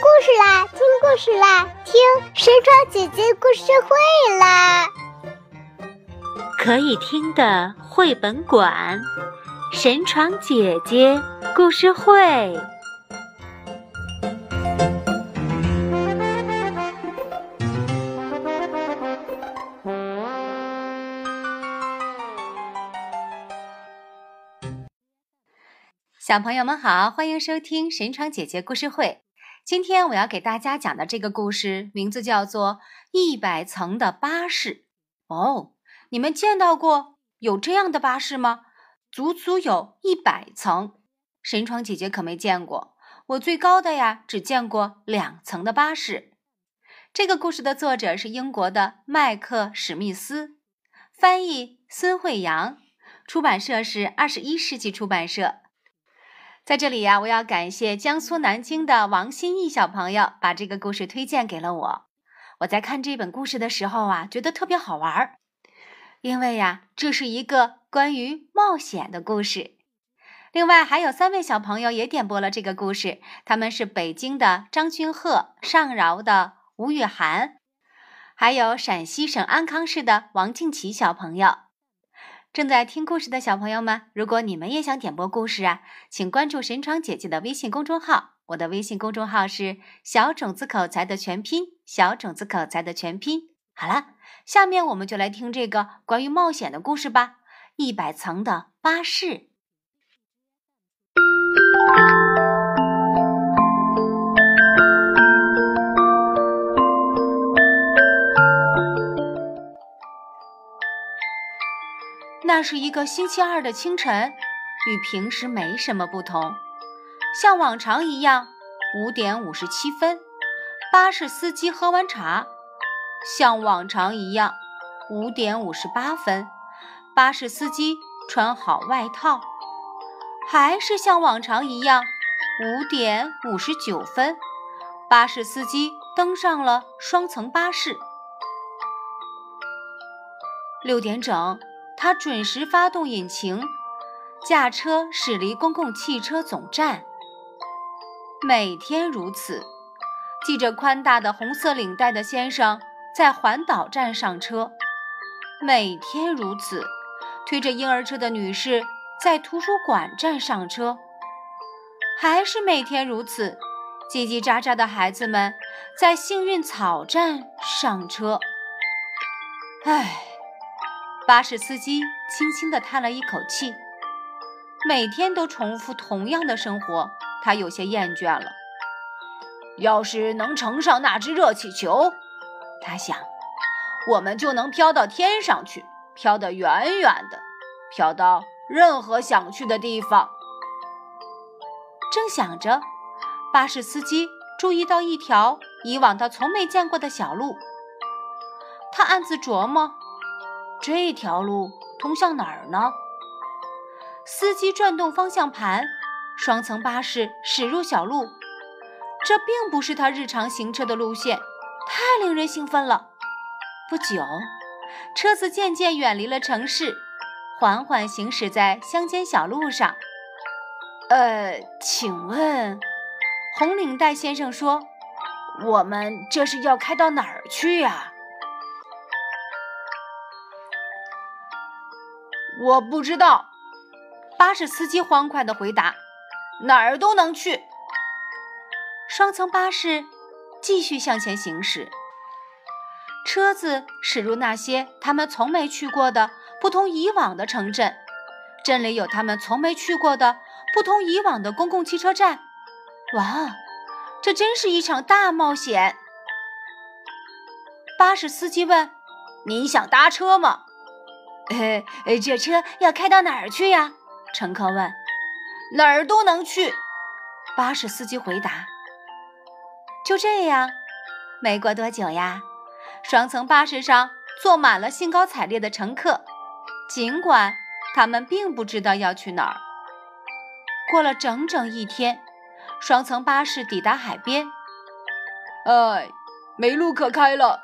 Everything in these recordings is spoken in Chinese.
故事啦，听故事啦，听神床姐姐故事会啦！可以听的绘本馆，神床姐姐故事会。小朋友们好，欢迎收听神床姐姐故事会。今天我要给大家讲的这个故事名字叫做《一百层的巴士》哦。你们见到过有这样的巴士吗？足足有一百层。神窗姐姐可没见过，我最高的呀，只见过两层的巴士。这个故事的作者是英国的麦克史密斯，翻译孙慧阳，出版社是二十一世纪出版社。在这里呀，我要感谢江苏南京的王新义小朋友把这个故事推荐给了我。我在看这本故事的时候啊，觉得特别好玩儿，因为呀，这是一个关于冒险的故事。另外还有三位小朋友也点播了这个故事，他们是北京的张君鹤、上饶的吴雨涵，还有陕西省安康市的王静琪小朋友。正在听故事的小朋友们，如果你们也想点播故事啊，请关注神闯姐姐的微信公众号。我的微信公众号是“小种子口才”的全拼，“小种子口才”的全拼。好了，下面我们就来听这个关于冒险的故事吧。一百层的巴士。那是一个星期二的清晨，与平时没什么不同。像往常一样，五点五十七分，巴士司机喝完茶；像往常一样，五点五十八分，巴士司机穿好外套；还是像往常一样，五点五十九分，巴士司机登上了双层巴士。六点整。他准时发动引擎，驾车驶离公共汽车总站。每天如此，系着宽大的红色领带的先生在环岛站上车；每天如此，推着婴儿车的女士在图书馆站上车；还是每天如此，叽叽喳喳的孩子们在幸运草站上车。唉。巴士司机轻轻地叹了一口气，每天都重复同样的生活，他有些厌倦了。要是能乘上那只热气球，他想，我们就能飘到天上去，飘得远远的，飘到任何想去的地方。正想着，巴士司机注意到一条以往他从没见过的小路，他暗自琢磨。这条路通向哪儿呢？司机转动方向盘，双层巴士驶入小路。这并不是他日常行车的路线，太令人兴奋了。不久，车子渐渐远离了城市，缓缓行驶在乡间小路上。呃，请问，红领带先生说：“我们这是要开到哪儿去呀？”我不知道，巴士司机欢快地回答：“哪儿都能去。”双层巴士继续向前行驶，车子驶入那些他们从没去过的、不同以往的城镇。镇里有他们从没去过的、不同以往的公共汽车站。哇，这真是一场大冒险！巴士司机问：“你想搭车吗？”呃，这车要开到哪儿去呀？乘客问。哪儿都能去，巴士司机回答。就这样，没过多久呀，双层巴士上坐满了兴高采烈的乘客，尽管他们并不知道要去哪儿。过了整整一天，双层巴士抵达海边。哎，没路可开了，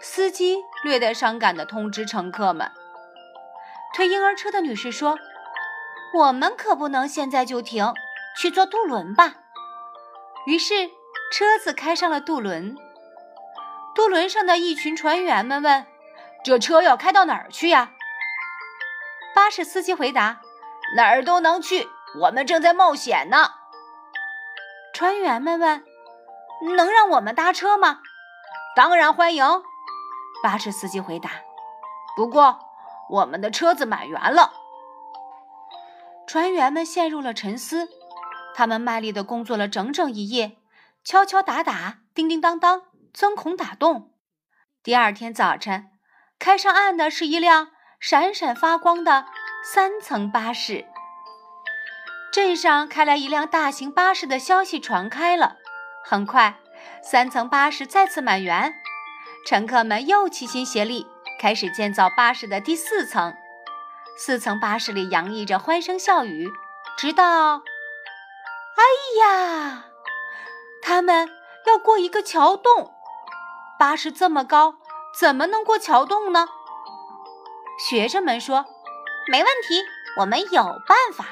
司机略带伤感地通知乘客们。推婴儿车的女士说：“我们可不能现在就停，去坐渡轮吧。”于是，车子开上了渡轮。渡轮上的一群船员们问：“这车要开到哪儿去呀？”巴士司机回答：“哪儿都能去，我们正在冒险呢。”船员们问：“能让我们搭车吗？”“当然欢迎。”巴士司机回答。“不过，我们的车子满员了。”船员们陷入了沉思。他们卖力地工作了整整一夜，敲敲打打，叮叮当当，钻孔打洞。第二天早晨，开上岸的是一辆闪闪发光的三层巴士。镇上开来一辆大型巴士的消息传开了，很快，三层巴士再次满员，乘客们又齐心协力，开始建造巴士的第四层。四层巴士里洋溢着欢声笑语，直到。哎呀，他们要过一个桥洞，巴士这么高，怎么能过桥洞呢？学生们说：“没问题，我们有办法。”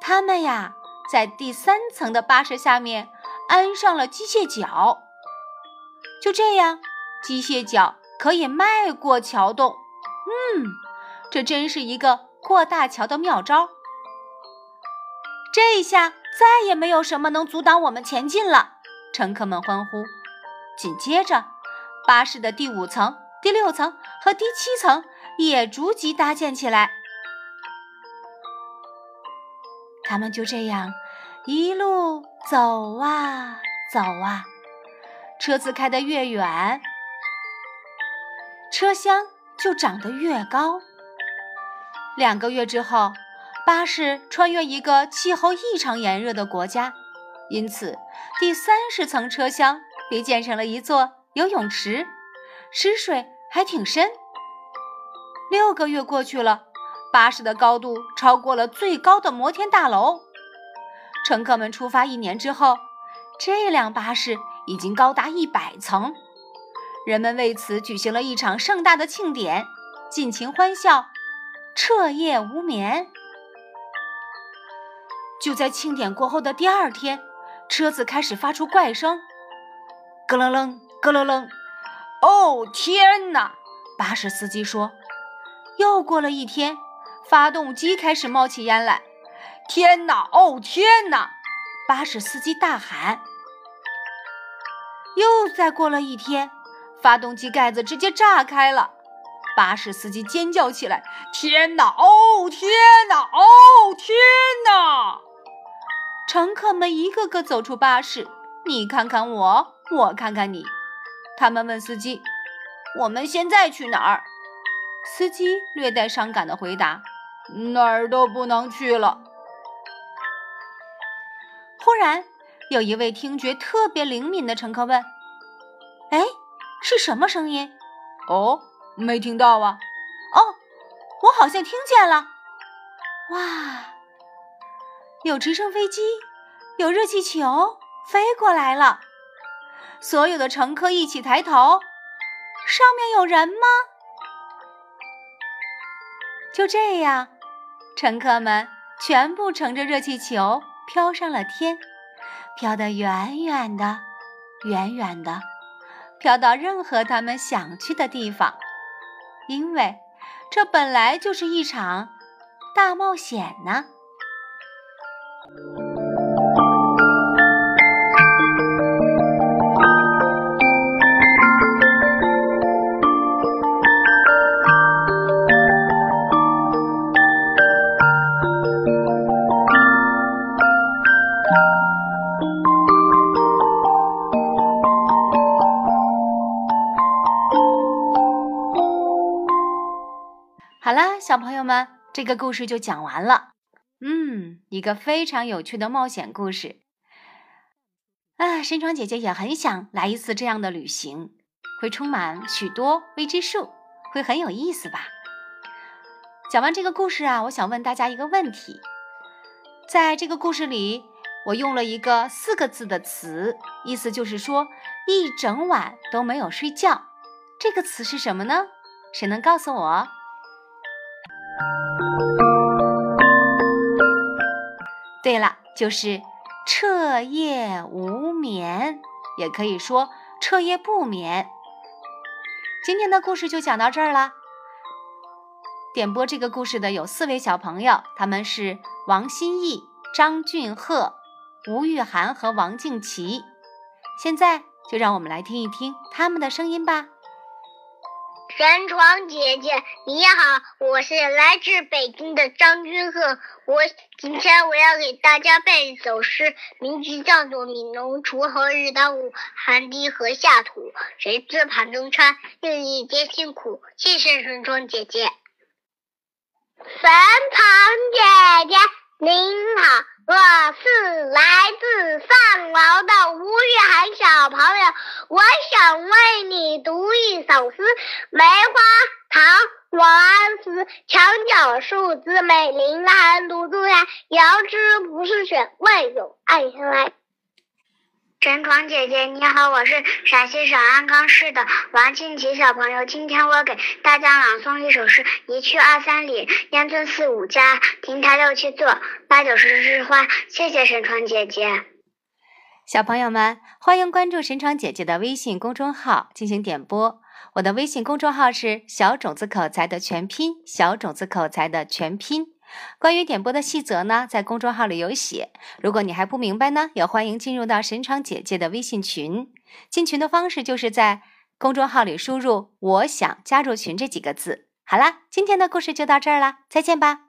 他们呀，在第三层的巴士下面安上了机械脚，就这样，机械脚可以迈过桥洞。嗯，这真是一个过大桥的妙招。这下。再也没有什么能阻挡我们前进了，乘客们欢呼。紧接着，巴士的第五层、第六层和第七层也逐级搭建起来。他们就这样一路走啊走啊，车子开得越远，车厢就长得越高。两个月之后。巴士穿越一个气候异常炎热的国家，因此第三十层车厢被建成了一座游泳池，池水还挺深。六个月过去了，巴士的高度超过了最高的摩天大楼。乘客们出发一年之后，这辆巴士已经高达一百层，人们为此举行了一场盛大的庆典，尽情欢笑，彻夜无眠。就在庆典过后的第二天，车子开始发出怪声，咯楞楞，咯楞楞。哦天哪！巴士司机说。又过了一天，发动机开始冒起烟来。天哪！哦天哪！巴士司机大喊。又再过了一天，发动机盖子直接炸开了。巴士司机尖叫起来。天哪！哦天哪！哦天哪！乘客们一个个走出巴士，你看看我，我看看你。他们问司机：“我们现在去哪儿？”司机略带伤感的回答：“哪儿都不能去了。”忽然，有一位听觉特别灵敏的乘客问：“哎，是什么声音？”“哦，没听到啊。”“哦，我好像听见了。”“哇！”有直升飞机，有热气球飞过来了。所有的乘客一起抬头，上面有人吗？就这样，乘客们全部乘着热气球飘上了天，飘得远远的，远远的，飘到任何他们想去的地方。因为这本来就是一场大冒险呢。小朋友们，这个故事就讲完了。嗯，一个非常有趣的冒险故事啊！山庄姐姐也很想来一次这样的旅行，会充满许多未知数，会很有意思吧？讲完这个故事啊，我想问大家一个问题：在这个故事里，我用了一个四个字的词，意思就是说一整晚都没有睡觉。这个词是什么呢？谁能告诉我？对了，就是彻夜无眠，也可以说彻夜不眠。今天的故事就讲到这儿了。点播这个故事的有四位小朋友，他们是王新义、张俊赫、吴玉涵和王静琪。现在就让我们来听一听他们的声音吧。神床姐姐，你好，我是来自北京的张君鹤。我今天我要给大家背一首诗，名字叫做《悯农锄禾日当午，汗滴禾下土。谁知盘中餐，粒粒皆辛苦。》谢谢神床姐姐。神床姐姐，您好。我是来自上饶的吴玉涵小朋友，我想为你读一首诗：梅花唐，王安石。墙角数枝梅，凌寒独自开，遥知不是雪，为有暗香来。神床姐姐你好，我是陕西省安康市的王静琪小朋友。今天我给大家朗诵一首诗：一去二三里，烟村四五家，亭台六七座，八九十枝花。谢谢神床姐姐。小朋友们，欢迎关注神床姐姐的微信公众号进行点播。我的微信公众号是小种子口才的全拼，小种子口才的全拼。关于点播的细则呢，在公众号里有写。如果你还不明白呢，也欢迎进入到神窗姐姐的微信群。进群的方式就是在公众号里输入“我想加入群”这几个字。好啦，今天的故事就到这儿啦，再见吧。